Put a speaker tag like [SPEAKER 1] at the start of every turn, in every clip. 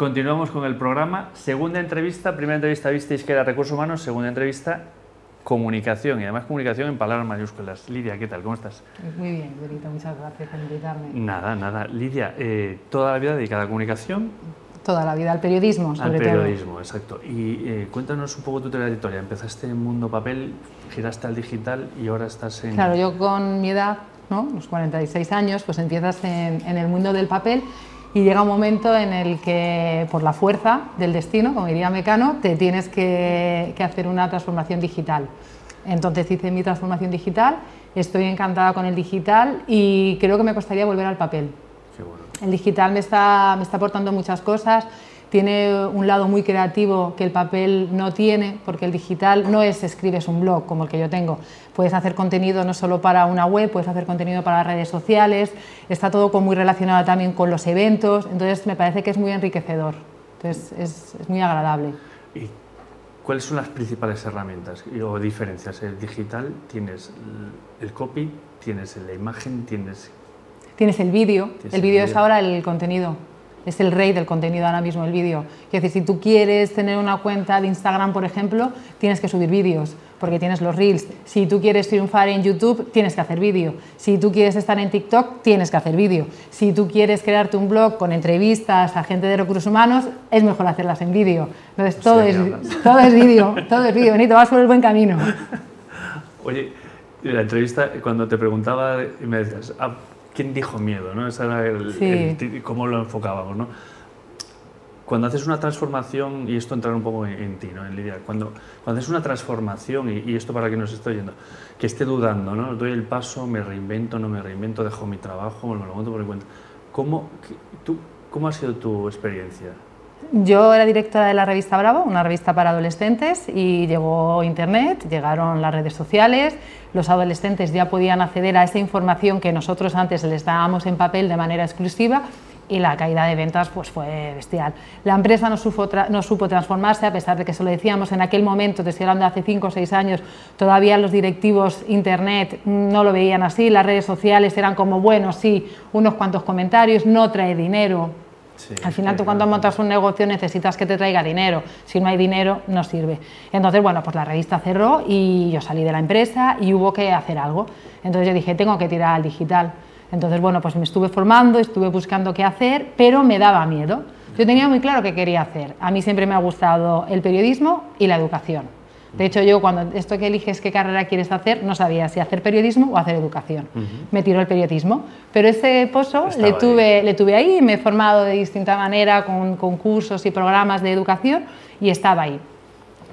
[SPEAKER 1] Continuamos con el programa. Segunda entrevista, primera entrevista visteis que era recursos humanos, segunda entrevista comunicación y además comunicación en palabras mayúsculas. Lidia, ¿qué tal? ¿Cómo estás?
[SPEAKER 2] Muy bien, Benito, muchas gracias por invitarme.
[SPEAKER 1] Nada, nada. Lidia, eh, ¿toda la vida dedicada a comunicación?
[SPEAKER 2] Toda la vida, al periodismo, sobre
[SPEAKER 1] todo. Al periodismo, exacto. Y eh, cuéntanos un poco tu trayectoria. Empezaste en mundo papel, giraste al digital y ahora estás en...
[SPEAKER 2] Claro, yo con mi edad, ¿no? los 46 años, pues empiezas en, en el mundo del papel y llega un momento en el que por la fuerza del destino, como diría Mecano, te tienes que, hacer una transformación digital. Entonces hice mi transformación digital, estoy encantada con el digital y creo que me costaría volver al papel. El digital me está, me está aportando muchas cosas, tiene un lado muy creativo que el papel no tiene, porque el digital no es escribes un blog como el que yo tengo. Puedes hacer contenido no solo para una web, puedes hacer contenido para las redes sociales, está todo muy relacionado también con los eventos, entonces me parece que es muy enriquecedor, entonces es, es muy agradable.
[SPEAKER 1] ¿Y cuáles son las principales herramientas o diferencias? El digital tienes el copy, tienes la imagen, tienes...
[SPEAKER 2] Tienes el vídeo, el vídeo. es ahora el contenido es el rey del contenido ahora mismo, el vídeo. Es decir, si tú quieres tener una cuenta de Instagram, por ejemplo, tienes que subir vídeos, porque tienes los reels. Si tú quieres triunfar en YouTube, tienes que hacer vídeo. Si tú quieres estar en TikTok, tienes que hacer vídeo. Si tú quieres crearte un blog con entrevistas a gente de recursos humanos, es mejor hacerlas en vídeo. Entonces, todo, es, todo es vídeo, todo es vídeo. Benito, vas por el buen camino.
[SPEAKER 1] Oye, la entrevista, cuando te preguntaba, me decías, ah, ¿quién dijo miedo? ¿no? Ese era el, cómo lo enfocábamos. ¿no? Cuando haces una transformación, y esto entra un poco en, ti, ¿no? en Lidia, cuando, cuando haces una transformación, y, esto para quien nos esté oyendo, que esté dudando, ¿no? doy el paso, me reinvento, no me reinvento, dejo mi trabajo, me lo monto por mi cuenta. ¿Cómo, tú, ¿Cómo ha sido tu experiencia?
[SPEAKER 2] Yo era directora de la revista Bravo, una revista para adolescentes, y llegó Internet, llegaron las redes sociales, los adolescentes ya podían acceder a esa información que nosotros antes les dábamos en papel de manera exclusiva y la caída de ventas pues fue bestial. La empresa no supo, transformarse, a pesar de que se lo decíamos en aquel momento, te estoy hablando de hace 5 o 6 años, todavía los directivos Internet no lo veían así, las redes sociales eran como, bueno, sí, unos cuantos comentarios, no trae dinero, al final tú cuando montas un negocio necesitas que te traiga dinero, si no hay dinero no sirve. Entonces, bueno, pues la revista cerró y yo salí de la empresa y hubo que hacer algo. Entonces yo dije, tengo que tirar al digital. Entonces, bueno, pues me estuve formando, estuve buscando qué hacer, pero me daba miedo. Yo tenía muy claro qué quería hacer. A mí siempre me ha gustado el periodismo y la educación. De hecho, yo cuando esto que eliges qué carrera quieres hacer, no sabía si hacer periodismo o hacer educación. Me tiró el periodismo. Pero ese pozo le tuve, le tuve ahí, me he formado de distinta manera con concursos y programas de educación y estaba ahí.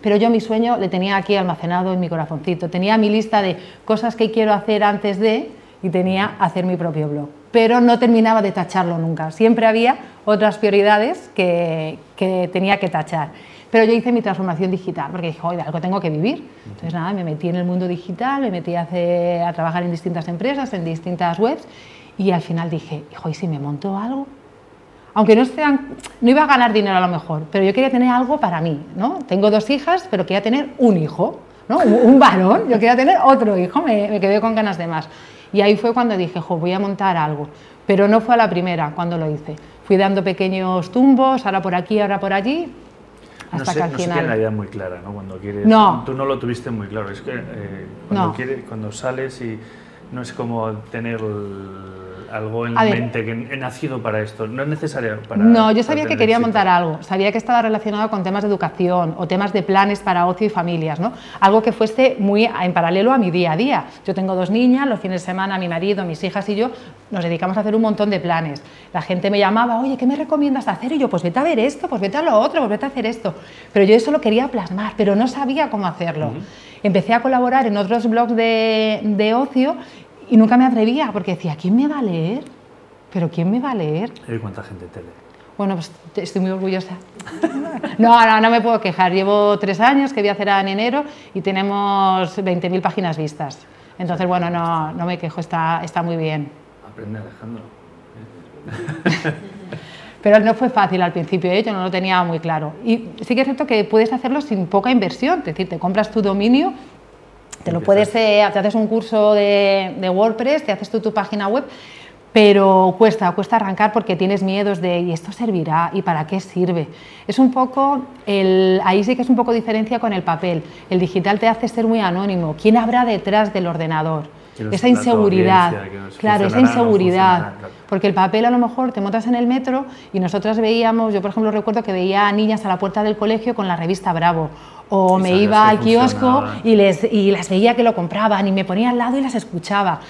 [SPEAKER 2] Pero yo mi sueño le tenía aquí almacenado en mi corazoncito. Tenía mi lista de cosas que quiero hacer antes de y tenía hacer mi propio blog. Pero no terminaba de tacharlo nunca. Siempre había otras prioridades que, que tenía que tachar. Pero yo hice mi transformación digital, porque dije, oye, algo tengo que vivir. Entonces, nada, me metí en el mundo digital, me metí a, a trabajar en distintas empresas, en distintas webs, y al final dije, hijo, ¿y si me monto algo? Aunque no, sean, no iba a ganar dinero a lo mejor, pero yo quería tener algo para mí, ¿no? Tengo dos hijas, pero quería tener un hijo, ¿no? Un, varón, yo quería tener otro hijo, me, me, quedé con ganas de más. Y ahí fue cuando dije, jo, voy a montar algo. Pero no fue a la primera cuando lo hice. Fui dando pequeños tumbos, ahora por aquí, ahora por allí,
[SPEAKER 1] no sé, no tiene la idea muy clara, ¿no? Cuando quieres,
[SPEAKER 2] no.
[SPEAKER 1] Tú no lo tuviste muy claro. Es que eh, cuando, cuando sales y no es como tener algo en mente que he nacido para esto. No es necesario para.
[SPEAKER 2] No, yo sabía que quería montar algo. Sabía que estaba relacionado con temas de educación o temas de planes para ocio y familias, ¿no? Algo que fuese muy en paralelo a mi día a día. Yo tengo dos niñas, los fines de semana mi marido, mis hijas y yo nos dedicamos a hacer un montón de planes. La gente me llamaba, oye, ¿qué me recomiendas hacer? Y yo, pues vete a ver esto, pues vete a lo otro, pues vete a hacer esto. Pero yo eso lo quería plasmar, pero no sabía cómo hacerlo. Empecé a colaborar en otros blogs de, de ocio y nunca me atrevía porque decía, ¿quién me va a leer? ¿Pero quién me va a leer?
[SPEAKER 1] ¿Y cuánta gente te lee?
[SPEAKER 2] Bueno, pues estoy muy orgullosa. No, no, no me puedo quejar. Llevo tres años que voy a hacer en enero y tenemos 20.000 páginas vistas. Entonces, bueno, no, no me quejo, está, está muy bien.
[SPEAKER 1] Aprende, Alejandro.
[SPEAKER 2] Pero no fue fácil al principio, ¿eh? yo no lo tenía muy claro. Y sí que es cierto que puedes hacerlo sin poca inversión, es decir, te compras tu dominio te lo puedes, eh, te haces un curso de, WordPress, te haces tú tu página web, pero cuesta, cuesta arrancar porque tienes miedos de ¿y esto servirá? ¿y para qué sirve? Es un poco, el, ahí sí que es un poco diferencia con el papel. El digital te hace ser muy anónimo. ¿Quién habrá detrás del ordenador? Esa inseguridad, claro, esa inseguridad, porque el papel a lo mejor te montas en el metro y nosotras veíamos, yo por ejemplo recuerdo que veía a niñas a la puerta del colegio con la revista Bravo, o me iba al kiosco y, les, y las veía que lo compraban y me ponía al lado y las escuchaba,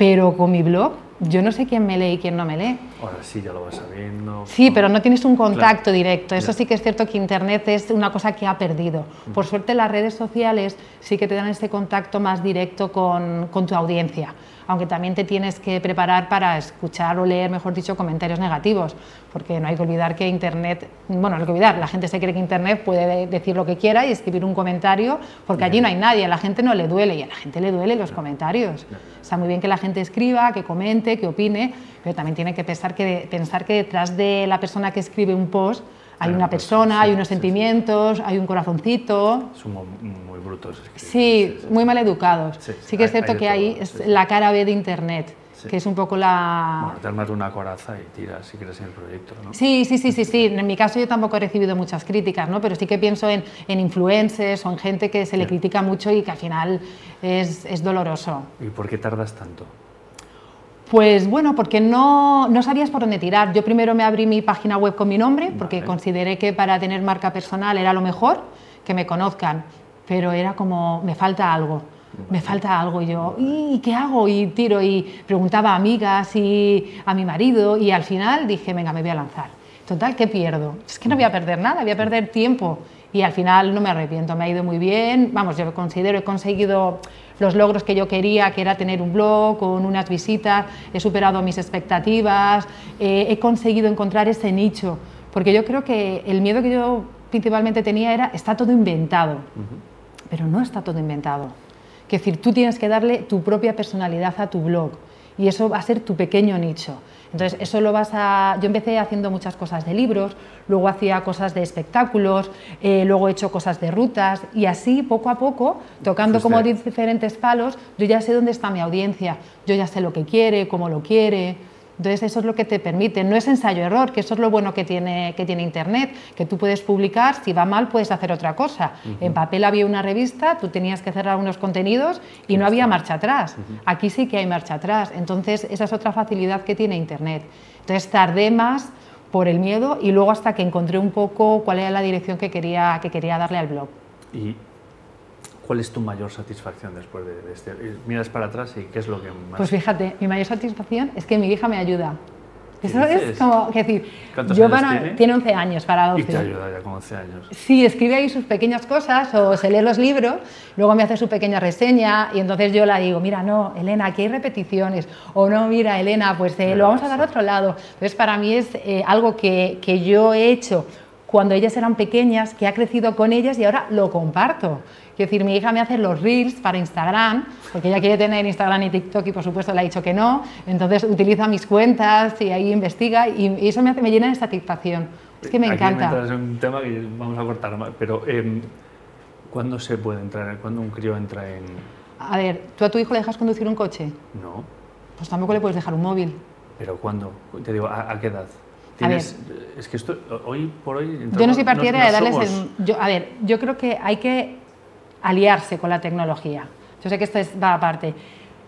[SPEAKER 2] pero con mi blog yo no sé quién me lee y quién no me lee.
[SPEAKER 1] Ahora sí, ya lo vas sabiendo.
[SPEAKER 2] Sí, pero no tienes un contacto directo. Eso sí que es cierto que Internet es una cosa que ha perdido. Por suerte las redes sociales sí que te dan ese contacto más directo con, con tu audiencia aunque también te tienes que preparar para escuchar o leer, mejor dicho, comentarios negativos, porque no hay que olvidar que Internet, bueno, no hay que olvidar, la gente se cree que Internet puede decir lo que quiera y escribir un comentario, porque allí no hay nadie, a la gente no le duele y a la gente le duele los comentarios. Está muy bien que la gente escriba, que comente, que opine, pero también tiene que pensar que, pensar que detrás de la persona que escribe un post hay una pues, persona, hay unos sentimientos, hay un corazoncito.
[SPEAKER 1] Son muy brutos.
[SPEAKER 2] Sí, muy mal educados. Sí, que es cierto que ahí es la cara B de Internet. que es un poco la...
[SPEAKER 1] Bueno, te armas una coraza y tiras si quieres en el proyecto, ¿no?
[SPEAKER 2] Sí, sí, sí, sí, sí. En mi caso yo tampoco he recibido muchas críticas, ¿no? Pero sí que pienso en, en influencers o en gente que se le critica mucho y que al final es, es doloroso.
[SPEAKER 1] ¿Y por qué tardas tanto?
[SPEAKER 2] Pues bueno, porque no, no, sabías por dónde tirar. Yo primero me abrí mi página web con mi nombre, porque consideré que para tener marca personal era lo mejor, que me conozcan, pero era como, me falta algo, me falta algo. Y yo, ¿y qué hago? Y tiro, y preguntaba a amigas y a mi marido, y al final dije, venga, me voy a lanzar. Total, ¿qué pierdo? Es que no voy a perder nada, voy a perder tiempo. Y al final no me arrepiento, me ha ido muy bien. Vamos, yo considero, he conseguido los logros que yo quería, que era tener un blog con unas visitas, he superado mis expectativas, eh, he conseguido encontrar ese nicho, porque yo creo que el miedo que yo principalmente tenía era, está todo inventado, pero no está todo inventado. Es decir, tú tienes que darle tu propia personalidad a tu blog y eso va a ser tu pequeño nicho. Entonces, eso lo vas a... Yo empecé haciendo muchas cosas de libros, luego hacía cosas de espectáculos, eh, luego he hecho cosas de rutas y así, poco a poco, tocando como diferentes palos, yo ya sé dónde está mi audiencia, yo ya sé lo que quiere, cómo lo quiere, entonces eso es lo que te permite, no es ensayo-error, que eso es lo bueno que tiene, que tiene Internet, que tú puedes publicar, si va mal puedes hacer otra cosa. En papel había una revista, tú tenías que cerrar unos contenidos y no había marcha atrás. Aquí sí que hay marcha atrás, entonces esa es otra facilidad que tiene Internet. Entonces tardé más por el miedo y luego hasta que encontré un poco cuál era la dirección que quería, que quería darle al blog.
[SPEAKER 1] ¿Cuál es tu mayor satisfacción después de, este? Miras para atrás y qué es lo que más...
[SPEAKER 2] Pues fíjate, mi mayor satisfacción es que mi hija me ayuda. Eso es como, es decir, yo tiene? tiene 11 años para 12.
[SPEAKER 1] Y te ayuda ya con 11 años.
[SPEAKER 2] Sí, escribe ahí sus pequeñas cosas o se lee los libros, luego me hace su pequeña reseña y entonces yo la digo, mira, no, Elena, aquí hay repeticiones, o no, mira, Elena, pues eh, lo vamos a dar a otro lado. Entonces para mí es eh, algo que, que yo he hecho cuando ellas eran pequeñas, que ha crecido con ellas y ahora lo comparto. Quiero decir, mi hija me hace los reels para Instagram, porque ella quiere tener Instagram y TikTok y por supuesto le ha dicho que no, entonces utiliza mis cuentas y ahí investiga y, eso me, hace, me llena de satisfacción. Es que me encanta.
[SPEAKER 1] Es un tema que vamos a cortar, pero eh, ¿cuándo se puede entrar? ¿Cuándo un crío entra en...?
[SPEAKER 2] A ver, ¿tú a tu hijo le dejas conducir un coche?
[SPEAKER 1] No.
[SPEAKER 2] Pues tampoco le puedes dejar un móvil.
[SPEAKER 1] ¿Pero cuándo? Te digo, ¿a, qué edad? Tienes, es que esto, hoy por hoy...
[SPEAKER 2] Yo no soy partidaria de darles... El, yo, a ver, yo creo que hay que aliarse con la tecnología. Yo sé que esto es, va aparte.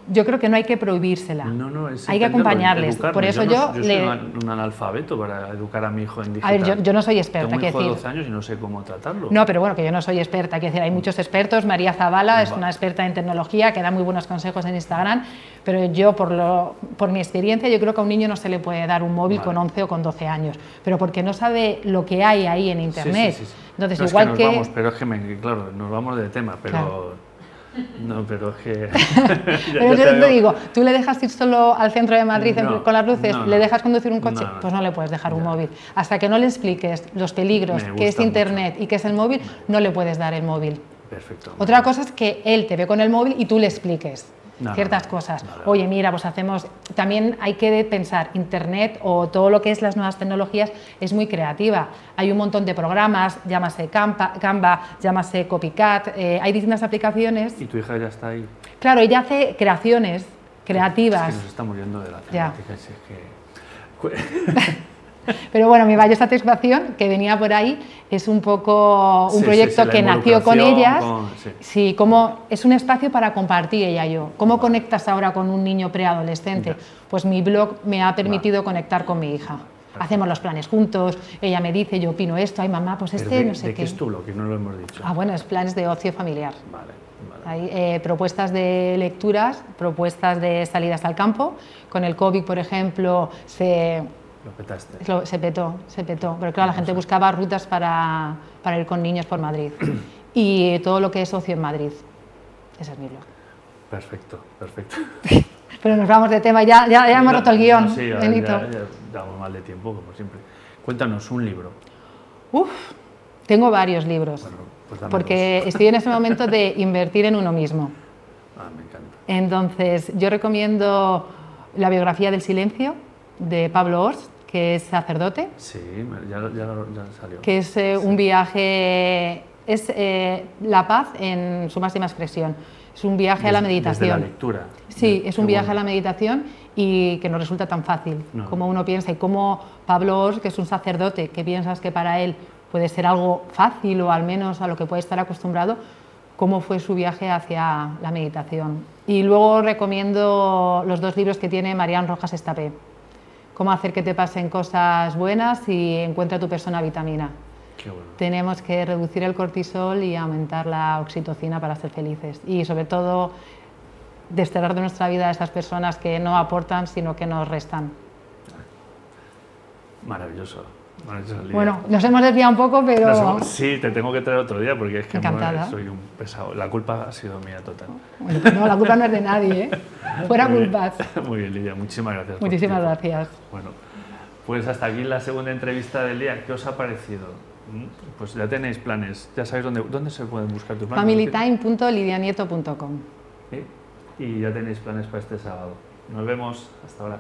[SPEAKER 2] Yo creo que no hay que prohibírsela.
[SPEAKER 1] No, no,
[SPEAKER 2] hay que acompañarles. Por eso yo,
[SPEAKER 1] yo, soy un analfabeto para educar a mi hijo en digital.
[SPEAKER 2] A ver, yo, no soy experta.
[SPEAKER 1] Tengo un
[SPEAKER 2] hijo
[SPEAKER 1] de 12 años y no sé cómo tratarlo.
[SPEAKER 2] No, pero bueno, que yo no soy experta. Quiero decir, hay muchos expertos. María Zavala es una experta en tecnología que da muy buenos consejos en Instagram. Pero yo, por, lo, por mi experiencia, yo creo que a un niño no se le puede dar un móvil con 11 o con 12 años. Pero porque no sabe lo que hay ahí en Internet. Sí, sí,
[SPEAKER 1] Entonces, igual que, nos Vamos, pero es que, claro, nos vamos de tema, pero... No, pero es que...
[SPEAKER 2] pero yo te, digo, ¿tú le dejas ir solo al centro de Madrid con las luces? ¿Le dejas conducir un coche? pues no le puedes dejar un móvil. Hasta que no le expliques los peligros, qué es Internet y qué es el móvil, no le puedes dar el móvil.
[SPEAKER 1] Perfecto.
[SPEAKER 2] Otra cosa es que él te ve con el móvil y tú le expliques ciertas cosas. Oye, mira, pues hacemos. También hay que pensar, Internet o todo lo que es las nuevas tecnologías es muy creativa. Hay un montón de programas, llámase Canva, Canva llámase Copycat, eh, hay distintas aplicaciones.
[SPEAKER 1] ¿Y tu hija ya está ahí?
[SPEAKER 2] Claro, ella hace creaciones creativas.
[SPEAKER 1] Es que nos estamos yendo de la
[SPEAKER 2] Ya.
[SPEAKER 1] temática. si es que-
[SPEAKER 2] Pero bueno, mi mayor satisfacción, que venía por ahí, es un poco un
[SPEAKER 1] Sí, sí,
[SPEAKER 2] proyecto
[SPEAKER 1] sí, la
[SPEAKER 2] que nació con ellas.
[SPEAKER 1] con- sí.
[SPEAKER 2] Sí, como es un espacio para compartir ella y yo. ¿Cómo conectas ahora con un niño preadolescente? Pues mi blog me ha permitido conectar con mi hija. Hacemos los planes juntos, ella me dice, yo opino esto, ay mamá, pues este,
[SPEAKER 1] de,
[SPEAKER 2] no sé
[SPEAKER 1] ¿de
[SPEAKER 2] qué.
[SPEAKER 1] qué es tu blog? Que no lo hemos dicho.
[SPEAKER 2] Ah, bueno, es planes de ocio familiar.
[SPEAKER 1] Vale, vale.
[SPEAKER 2] Hay eh, propuestas de lecturas, propuestas de salidas al campo. Con el COVID, por ejemplo, se,
[SPEAKER 1] Lo petaste.
[SPEAKER 2] lo- se petó, se petó. Pero claro, la gente buscaba rutas para, para ir con niños por Madrid. Y todo lo que es ocio en Madrid. Ese es mi blog.
[SPEAKER 1] Perfecto, perfecto.
[SPEAKER 2] Pero nos vamos de tema, ya, ya, ya hemos roto el guion,
[SPEAKER 1] no, sí, ya-
[SPEAKER 2] Benito.
[SPEAKER 1] ya- damos mal de tiempo, como siempre. Cuéntanos un libro.
[SPEAKER 2] Uf, tengo varios libros.
[SPEAKER 1] Bueno, pues
[SPEAKER 2] porque estoy en ese momento de invertir en uno mismo.
[SPEAKER 1] Ah, me encanta.
[SPEAKER 2] Entonces, yo recomiendo la biografía del silencio de Pablo Ors, que es sacerdote,
[SPEAKER 1] Sí, ya, ya, ya salió.
[SPEAKER 2] que es eh, un viaje, es eh, la paz en su máxima expresión. Es un viaje a la meditación.
[SPEAKER 1] Desde la lectura.
[SPEAKER 2] Sí, es un viaje
[SPEAKER 1] bueno.
[SPEAKER 2] a la meditación y que no resulta tan fácil
[SPEAKER 1] No.
[SPEAKER 2] como uno piensa. Y como Pablo Ors, que es un sacerdote, que piensas que para él puede ser algo fácil o al menos a lo que puede estar acostumbrado, cómo fue su viaje hacia la meditación. Y luego recomiendo los dos libros que tiene Marian Rojas Estapé. Cómo hacer que te pasen cosas buenas y encuentra tu persona vitamina.
[SPEAKER 1] Qué bueno.
[SPEAKER 2] Tenemos que reducir el cortisol y aumentar la oxitocina para ser felices. Y sobre todo, desterrar de nuestra vida a esas personas que no aportan, sino que nos restan.
[SPEAKER 1] Maravilloso.
[SPEAKER 2] Bueno, nos hemos desviado un poco, pero
[SPEAKER 1] hemos- sí, te tengo que traer otro día porque es que soy un pesado. La culpa ha sido mía total.
[SPEAKER 2] Bueno, no, la culpa no es de nadie, ¿eh? Fuera
[SPEAKER 1] Muy bien.
[SPEAKER 2] culpas.
[SPEAKER 1] Muy bien, Lidia. Muchísimas gracias.
[SPEAKER 2] Muchísimas gracias.
[SPEAKER 1] Bueno, pues hasta aquí la segunda entrevista del día. ¿Qué os ha parecido? Mm, Pues ya tenéis planes. Ya sabéis dónde, dónde se pueden buscar tus planes.
[SPEAKER 2] familytime.lidianieto.com
[SPEAKER 1] Sí, Y ya tenéis planes para este sábado. Nos vemos. Hasta ahora.